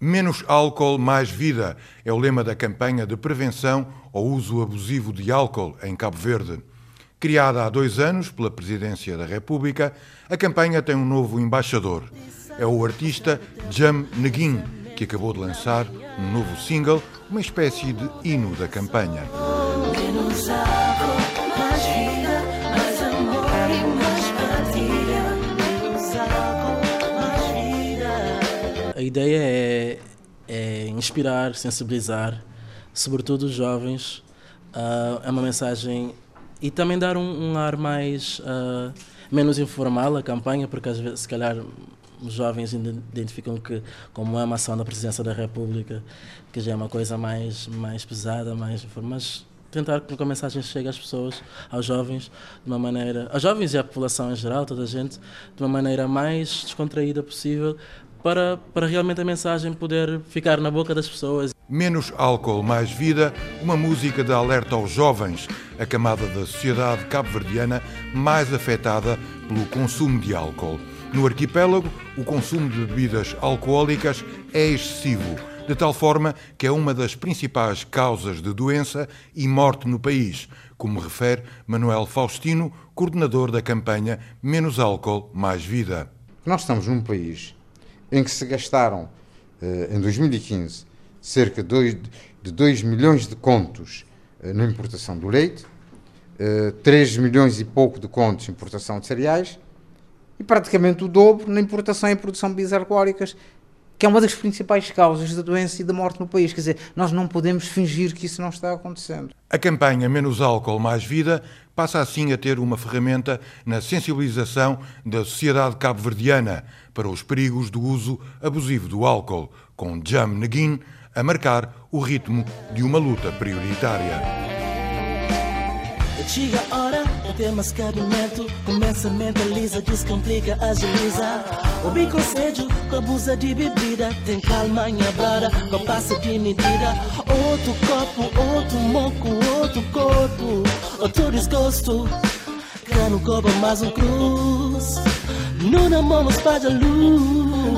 Menos álcool, mais vida é o lema da campanha de prevenção ao uso abusivo de álcool em Cabo Verde. Criada há dois anos pela Presidência da República, a campanha tem um novo embaixador. É o artista Jam Neguin, que acabou de lançar um novo single, uma espécie de hino da campanha. Ideia é, é inspirar, sensibilizar, sobretudo os jovens. Uh, é uma mensagem e também dar um, um ar mais uh, menos informal à campanha, porque às vezes, se calhar, os jovens identificam que, como é uma ação da Presidência da República, que já é uma coisa mais, mais pesada, mais mas tentar que a mensagem chegue às pessoas, aos jovens, de uma maneira, aos jovens e à população em geral, toda a gente, de uma maneira mais descontraída possível, para, para realmente a mensagem poder ficar na boca das pessoas. Menos álcool, mais vida, uma música de alerta aos jovens, a camada da sociedade cabo-verdiana mais afetada pelo consumo de álcool. No arquipélago, o consumo de bebidas alcoólicas é excessivo, de tal forma que é uma das principais causas de doença e morte no país, como refere Manuel Faustino, coordenador da campanha Menos Álcool, Mais Vida. Nós estamos num país em que se gastaram, eh, em 2015, cerca de 2 milhões de contos eh, na importação do leite, 3 eh, milhões e pouco de contos em importação de cereais e praticamente o dobro na importação e produção de bebidas alcoólicas, que é uma das principais causas da doença e da morte no país. Quer dizer, nós não podemos fingir que isso não está acontecendo. A campanha Menos Álcool, Mais Vida passa assim a ter uma ferramenta na sensibilização da sociedade cabo-verdiana para os perigos do uso abusivo do álcool, com Jam Neguin a marcar o ritmo de uma luta prioritária. Chega a hora mais cabimento Começa, mentaliza, descomplica, agiliza. O bico conselho com abusa de bebida. Tem calma, minha brada, com passa de medida. Outro copo, outro moco, outro corpo. Outro desgosto. Cano copo mais um cruz. Não namamos para a luz